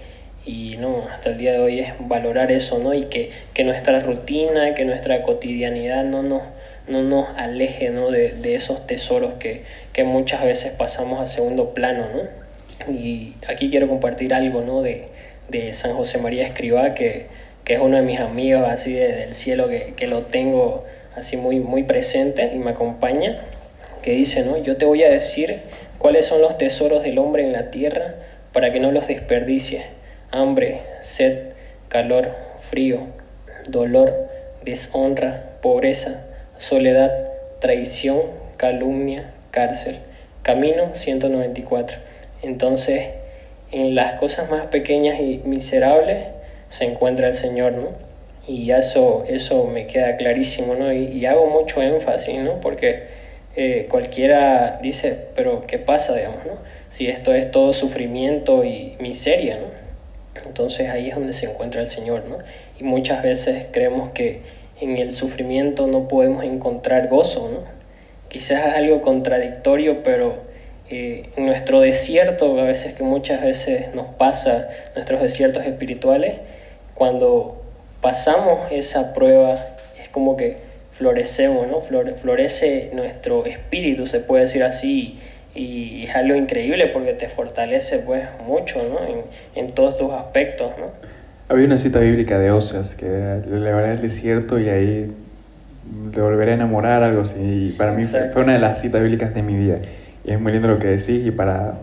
y no, hasta el día de hoy es valorar eso, ¿no? Y que, que nuestra rutina, que nuestra cotidianidad no nos, no nos aleje, ¿no? De, de esos tesoros que, que muchas veces pasamos a segundo plano, ¿no? Y aquí quiero compartir algo, ¿no? De, de San José María Escribá, que, que es uno de mis amigos así de, del cielo, que, que lo tengo así muy, muy presente y me acompaña, que dice, ¿no? Yo te voy a decir cuáles son los tesoros del hombre en la tierra para que no los desperdicies. Hambre, sed, calor, frío, dolor, deshonra, pobreza, soledad, traición, calumnia, cárcel. Camino 194. Entonces, en las cosas más pequeñas y miserables se encuentra el Señor, ¿no? y eso, eso me queda clarísimo, ¿no? Y, hago mucho énfasis, ¿no? Porque eh, cualquiera dice, pero ¿qué pasa, digamos, ¿no? Si esto es todo sufrimiento y miseria, ¿no? Entonces ahí es donde se encuentra el Señor, ¿no? Y muchas veces creemos que en el sufrimiento no podemos encontrar gozo, ¿no? Quizás es algo contradictorio, pero eh, nuestro desierto, a veces que muchas veces nos pasa, nuestros desiertos espirituales, cuando pasamos esa prueba, es como que florecemos, ¿no? florece nuestro espíritu, se puede decir así, y es algo increíble porque te fortalece pues mucho, ¿no? En, en todos tus aspectos, ¿no? Había una cita bíblica de Oseas que le llevaré al desierto y ahí le volveré a enamorar, algo así. Y para mí fue una de las citas bíblicas de mi vida. Y es muy lindo lo que decís y para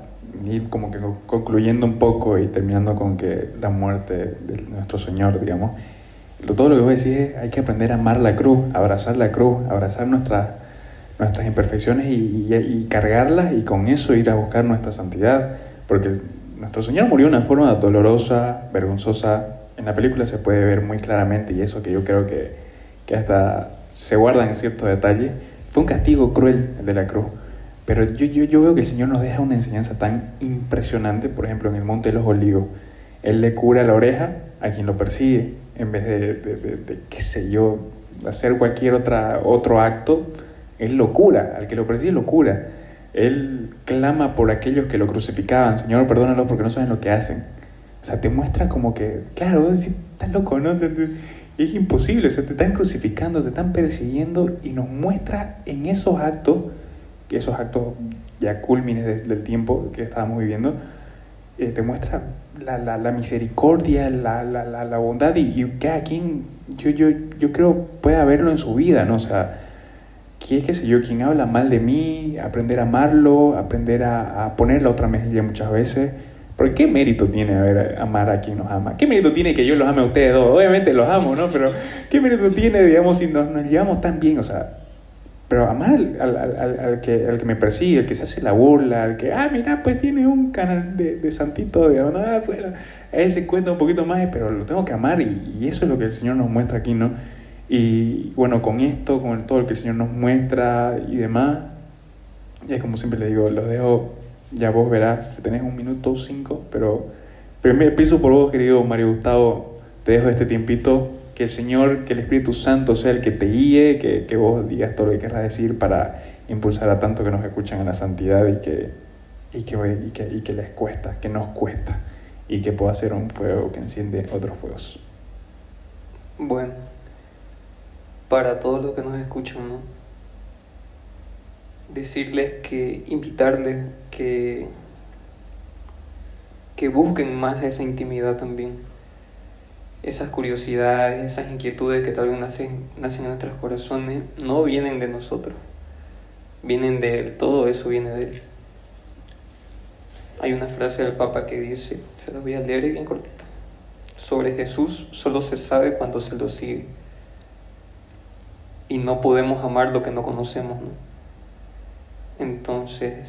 ir como que concluyendo un poco y terminando con que la muerte de nuestro Señor, digamos, todo lo que vos decís es hay que aprender a amar la cruz, abrazar la cruz, abrazar nuestras nuestras imperfecciones y, y, cargarlas y con eso ir a buscar nuestra santidad. Porque nuestro Señor murió de una forma dolorosa, vergonzosa. En la película se puede ver muy claramente y eso que yo creo que, que hasta se guarda en ciertos detalles. Fue un castigo cruel el de la cruz. Pero yo, yo, yo veo que el Señor nos deja una enseñanza tan impresionante, por ejemplo, en el Monte de los Olivos. Él le cura la oreja a quien lo persigue, en vez de, de, de, qué sé yo, hacer cualquier otra, otro acto él lo cura, al que lo persigue lo cura. Él clama por aquellos que lo crucificaban, Señor, perdónalos porque no saben lo que hacen. O sea, te muestra como que, claro, estás loco, ¿no? Es imposible, o sea, te están crucificando, te están persiguiendo y nos muestra en esos actos, esos actos ya culmines del tiempo que estábamos viviendo, eh, te muestra la, la, la misericordia, la, la, bondad y, y cada quien, yo, yo, yo creo, puede haberlo en su vida, ¿no? O sea, que qué sé yo, quien habla mal de mí, aprender a amarlo, aprender a, a poner la otra mejilla muchas veces. Porque qué mérito tiene haber, amar a quien nos ama. ¿Qué mérito tiene que yo los ame a ustedes dos? Obviamente los amo, ¿no? Pero ¿qué mérito tiene, digamos, si nos, nos llevamos tan bien? O sea, pero amar al, al, al, al, que, al que me persigue, al que se hace la burla, al que, ah, mira, pues tiene un canal de, de santito, digamos, ah, bueno, él se cuenta un poquito más, pero lo tengo que amar y, y eso es lo que el Señor nos muestra aquí, ¿no? Y bueno, con esto, con todo lo que el Señor nos muestra y demás, ya como siempre le digo, los dejo, ya vos verás, tenés un minuto cinco, pero, me piso por vos, querido Mario Gustavo, te dejo este tiempito, que el Señor, que el Espíritu Santo sea el que te guíe, que, que vos digas todo lo que querrás decir para impulsar a tanto que nos escuchan a la santidad y que, y que, y que, les cuesta, que nos cuesta, y que pueda ser un fuego que enciende otros fuegos. Bueno, para todos los que nos escuchan. Decirles que, invitarles que, que busquen más esa intimidad también, esas curiosidades, esas inquietudes que tal vez nacen, nacen en nuestros corazones, no vienen de nosotros, vienen de Él, todo eso viene de Él. Hay una frase del Papa que dice, se la voy a leer bien cortita, sobre Jesús solo se sabe cuando se lo sigue y no podemos amar lo que no conocemos. ¿no? Entonces,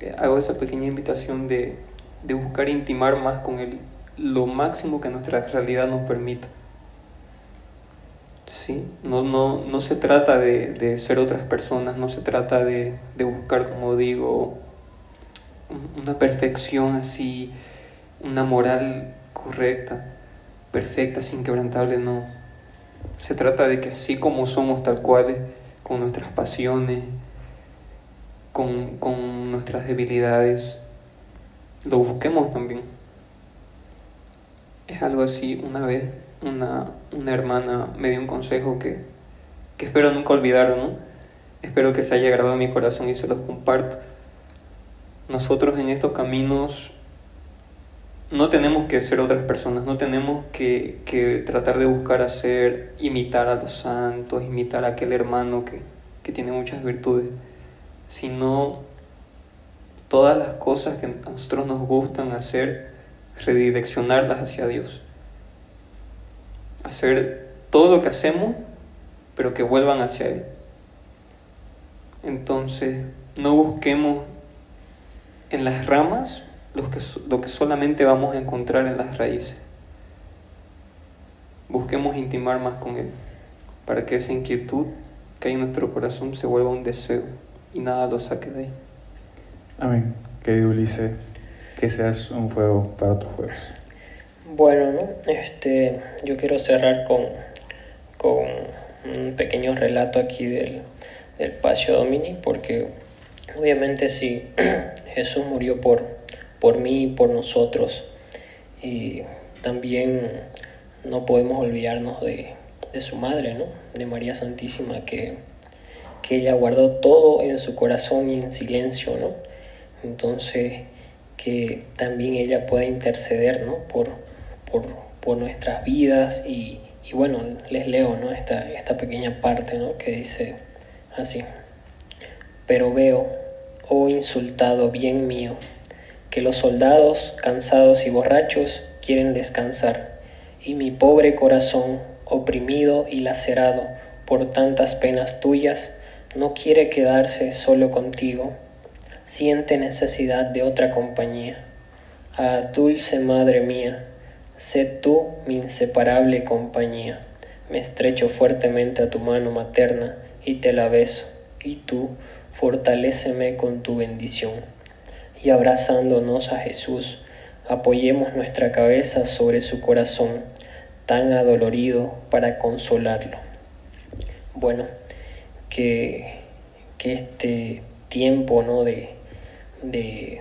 eh, hago esa pequeña invitación de, de, buscar intimar más con Él lo máximo que nuestra realidad nos permita. ¿Sí? No, no, no se trata de, de, ser otras personas, no se trata de, de buscar, como digo, una perfección así, una moral correcta, perfecta, sin quebrantable, no se trata de que así como somos tal cuales, con nuestras pasiones, con, con nuestras debilidades, lo busquemos también. Es algo así, una vez una, una hermana me dio un consejo que, que espero nunca olvidar, ¿no? Espero que se haya grabado en mi corazón y se los comparto. Nosotros en estos caminos no tenemos que ser otras personas, no tenemos que, que, tratar de buscar hacer, imitar a los santos, imitar a aquel hermano que, que tiene muchas virtudes, sino todas las cosas que a nosotros nos gustan hacer, redireccionarlas hacia Dios. Hacer todo lo que hacemos, pero que vuelvan hacia Él. Entonces, no busquemos en las ramas lo que, solamente vamos a encontrar en las raíces. Busquemos intimar más con Él, para que esa inquietud que hay en nuestro corazón se vuelva un deseo y nada lo saque de ahí. Amén. Querido Ulises, que seas un fuego para otros fuegos. Bueno, ¿no? este, yo quiero cerrar con, con un pequeño relato aquí del, del Pacio Domini, porque obviamente si *clears throat* Jesús murió por, por mí y por nosotros, y también no podemos olvidarnos de, de su madre, ¿no? de María Santísima, que, que ella guardó todo en su corazón y en silencio, ¿no? Entonces, que también ella pueda interceder, ¿no? Por, por, por nuestras vidas y, y, bueno, les leo, ¿no? Esta, esta pequeña parte, ¿no? Que dice así. Pero veo, oh insultado bien mío, que los soldados, cansados y borrachos, quieren descansar, y mi pobre corazón, oprimido y lacerado por tantas penas tuyas, no quiere quedarse solo contigo, siente necesidad de otra compañía. Ah, dulce Madre mía, sé tú mi inseparable compañía. Me estrecho fuertemente a tu mano materna y te la beso, y tú fortaléceme con tu bendición. Y abrazándonos a Jesús, apoyemos nuestra cabeza sobre su corazón, tan adolorido para consolarlo. Bueno, que, que este tiempo ¿no? de, de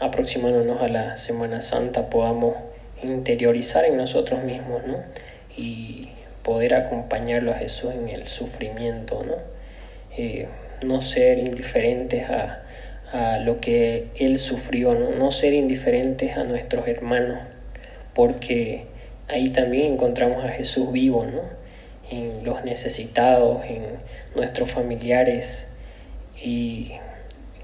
aproximándonos a la Semana Santa podamos interiorizar en nosotros mismos ¿no? y poder acompañarlo a Jesús en el sufrimiento, ¿no? Eh, no ser indiferentes a, a, lo que Él sufrió, ¿no? no ser indiferentes a nuestros hermanos, porque ahí también encontramos a Jesús vivo, ¿no? en los necesitados, en nuestros familiares y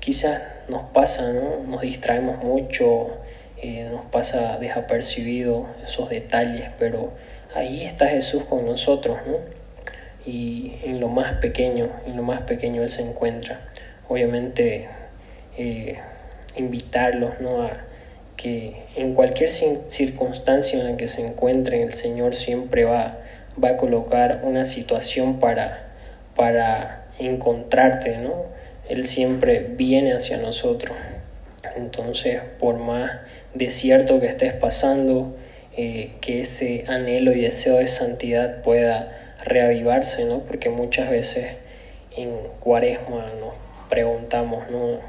quizás nos pasa, ¿no? nos distraemos mucho, eh, nos pasa desapercibido esos detalles, pero ahí está Jesús con nosotros, ¿no? y en lo más pequeño, en lo más pequeño Él se encuentra. Obviamente eh, invitarlos ¿no? a que en cualquier circunstancia en la que se encuentren el Señor siempre va va a colocar una situación para, para encontrarte, ¿no? Él siempre viene hacia nosotros. Entonces, por más desierto que estés pasando, eh, que ese anhelo y deseo de santidad pueda reavivarse, ¿no? Porque muchas veces en cuaresma nos preguntamos, ¿no?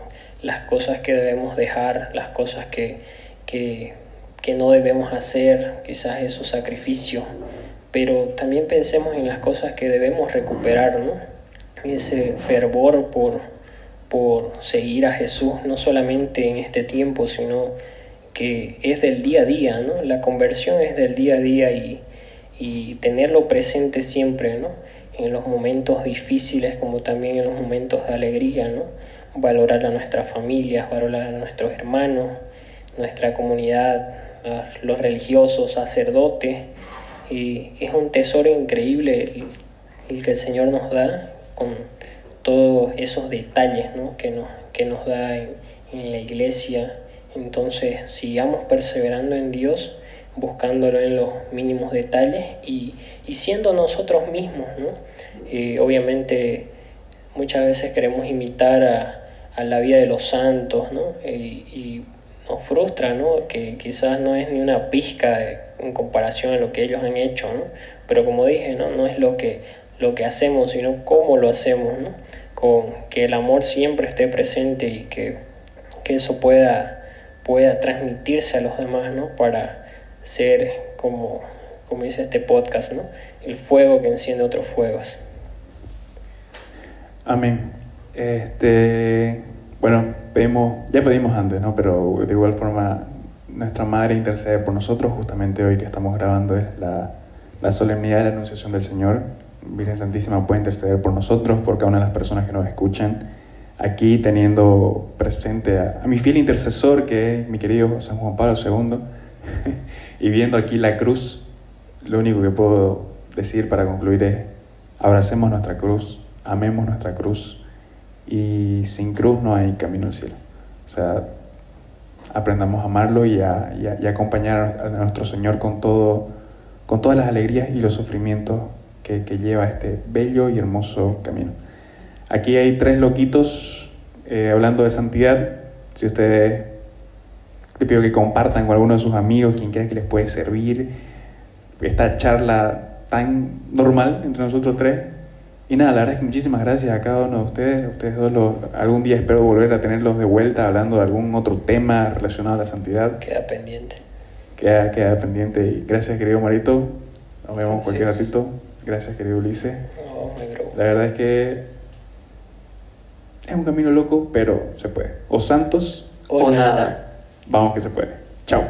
Las cosas que debemos dejar, las cosas que, que, que no debemos hacer, quizás esos sacrificios pero también pensemos en las cosas que debemos recuperar, ¿no? Ese fervor por, por seguir a Jesús, no solamente en este tiempo, sino que es del día a día, ¿no? La conversión es del día a día y, y tenerlo presente siempre, ¿no? En los momentos difíciles como también en los momentos de alegría, ¿no? Valorar a nuestras familias, valorar a nuestros hermanos, nuestra comunidad, los religiosos, sacerdotes, y es un tesoro increíble el, que el Señor nos da con todos esos detalles ¿no? que, nos, que nos da en, la iglesia. Entonces sigamos perseverando en Dios, buscándolo en los mínimos detalles y, y siendo nosotros mismos. ¿no? Eh, obviamente muchas veces queremos imitar a, a, la vida de los santos ¿no? Eh, y nos frustra, ¿no? Que quizás no es ni una pizca en comparación a lo que ellos han hecho, ¿no? Pero como dije, ¿no? No es lo que, lo que hacemos, sino cómo lo hacemos, ¿no? Con que el amor siempre esté presente y que, que eso pueda, pueda transmitirse a los demás, ¿no? Para ser como, como dice este podcast, ¿no? El fuego que enciende otros fuegos. Amén. Este, bueno, pedimos, ya pedimos antes, ¿no? Pero de igual forma nuestra Madre intercede por nosotros. Justamente hoy que estamos grabando es la, la solemnidad de la Anunciación del Señor. Virgen Santísima puede interceder por nosotros, por cada una de las personas que nos escuchan. Aquí teniendo presente a, a mi fiel intercesor, que es mi querido San Juan Pablo II, *laughs* y viendo aquí la cruz, lo único que puedo decir para concluir es, abracemos nuestra cruz, amemos nuestra cruz, y sin cruz no hay camino al cielo. O sea, aprendamos a amarlo y a, y a, acompañar a nuestro Señor con, todo, con todas las alegrías y los sufrimientos que, que lleva este bello y hermoso camino. Aquí hay tres loquitos eh, hablando de santidad. Si ustedes Le pido que compartan con alguno de sus amigos, quien quiera que les puede servir esta charla tan normal entre nosotros tres. Y nada, la verdad es que muchísimas gracias a cada uno de ustedes. Ustedes dos, los, algún día espero volver a tenerlos de vuelta hablando de algún otro tema relacionado a la santidad. Queda pendiente. Queda, queda pendiente. Y gracias, querido Marito. Nos vemos cualquier ratito. Gracias, querido Ulises. No. La verdad es que es un camino loco, pero se puede. O Santos o, nada. Vamos que se puede. Chao.